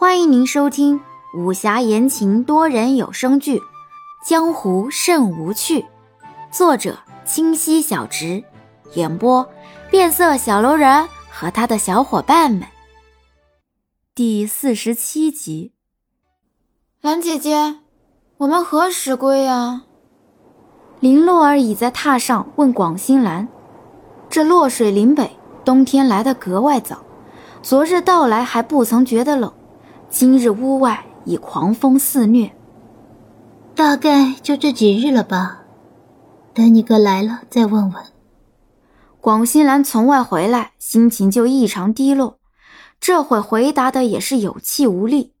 欢迎您收听武侠言情多人有声剧《江湖甚无趣》，作者清溪小直，演播变色小楼人和他的小伙伴们。第四十七集，兰姐姐，我们何时归呀？林洛儿倚在榻上问广兴兰：“这洛水林北，冬天来得格外早，昨日到来还不曾觉得冷。”今日屋外已狂风肆虐，大概就这几日了吧。等你哥来了再问问。广新兰从外回来，心情就异常低落，这会回答的也是有气无力。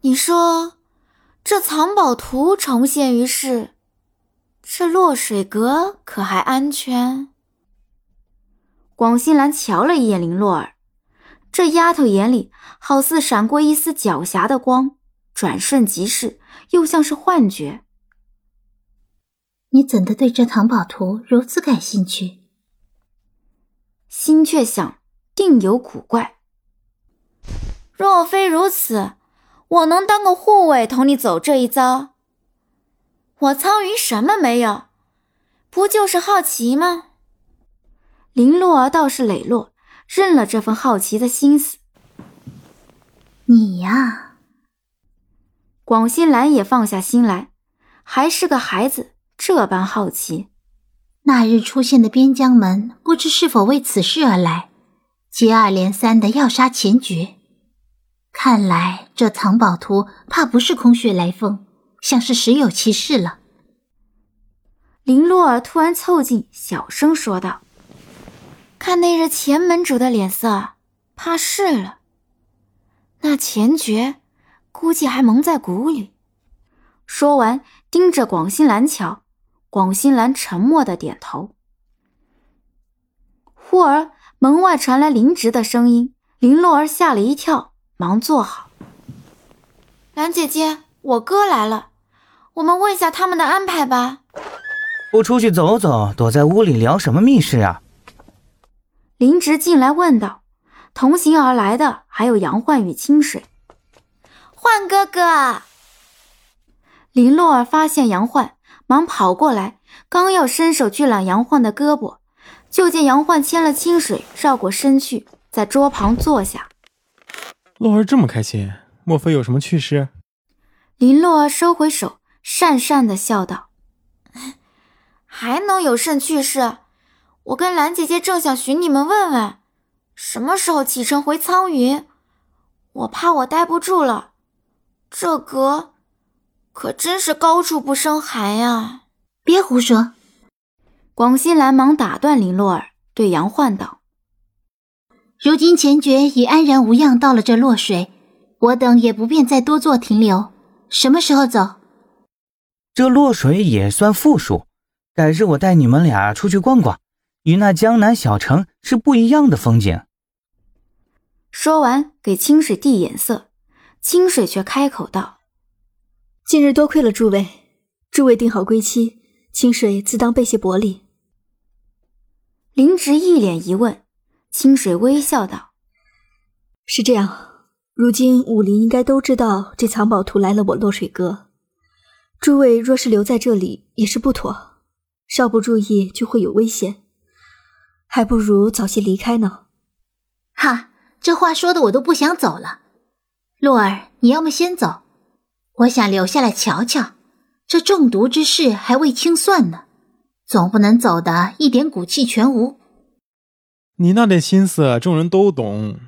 你说，这藏宝图重现于世，这落水阁可还安全？广新兰瞧了一眼林洛儿。这丫头眼里好似闪过一丝狡黠的光，转瞬即逝，又像是幻觉。你怎的对这藏宝图如此感兴趣？心却想，定有古怪。若非如此，我能当个护卫同你走这一遭？我苍云什么没有？不就是好奇吗？林洛儿倒是磊落。认了这份好奇的心思，你呀，广新兰也放下心来，还是个孩子，这般好奇。那日出现的边疆门，不知是否为此事而来，接二连三的要杀钱爵。看来这藏宝图怕不是空穴来风，像是实有其事了。林洛儿突然凑近，小声说道。看那日前门主的脸色，怕是了。那前爵估计还蒙在鼓里。说完，盯着广兴兰瞧。广兴兰沉默的点头。忽而门外传来林植的声音，林洛儿吓了一跳，忙坐好。兰姐姐，我哥来了，我们问下他们的安排吧。不出去走走，躲在屋里聊什么密室啊？林植进来问道：“同行而来的还有杨焕与清水。”焕哥哥，林洛儿发现杨焕，忙跑过来，刚要伸手去揽杨焕的胳膊，就见杨焕牵了清水绕过身去，在桌旁坐下。洛儿这么开心，莫非有什么趣事？林洛儿收回手，讪讪的笑道：“ 还能有甚趣事？”我跟兰姐姐正想寻你们问问，什么时候启程回苍云？我怕我待不住了。这阁可真是高处不胜寒呀！别胡说！广西兰忙打断林洛儿，对杨焕道：“如今钱爵已安然无恙到了这洛水，我等也不便再多做停留。什么时候走？这洛水也算富庶，改日我带你们俩出去逛逛。”与那江南小城是不一样的风景。说完，给清水递眼色，清水却开口道：“今日多亏了诸位，诸位定好归期，清水自当备些薄礼。”林植一脸疑问，清水微笑道：“是这样，如今武林应该都知道这藏宝图来了我落水阁，诸位若是留在这里也是不妥，稍不注意就会有危险。”还不如早些离开呢。哈，这话说的我都不想走了。洛儿，你要么先走，我想留下来瞧瞧。这中毒之事还未清算呢，总不能走的一点骨气全无。你那点心思，众人都懂，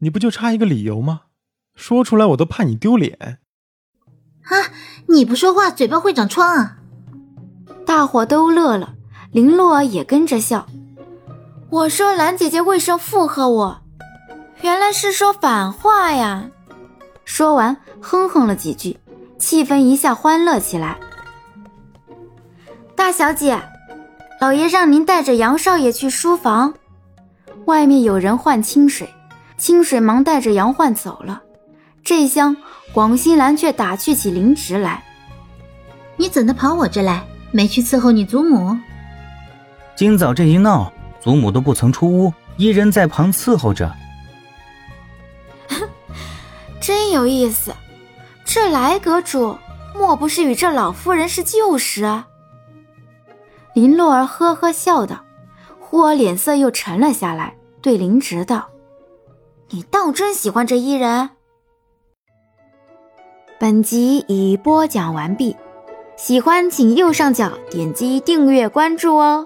你不就差一个理由吗？说出来我都怕你丢脸。啊，你不说话，嘴巴会长疮啊！大伙都乐了，林洛儿也跟着笑。我说兰姐姐为什么附和我？原来是说反话呀！说完，哼哼了几句，气氛一下欢乐起来。大小姐，老爷让您带着杨少爷去书房。外面有人换清水，清水忙带着杨焕走了。这厢广西兰却打趣起林植来：“你怎的跑我这来？没去伺候你祖母？今早这一闹。”祖母都不曾出屋，一人在旁伺候着。真有意思。这来阁主莫不是与这老夫人是旧识？林洛儿呵呵笑道，忽而脸色又沉了下来，对林直道：“你当真喜欢这伊人？”本集已播讲完毕，喜欢请右上角点击订阅关注哦。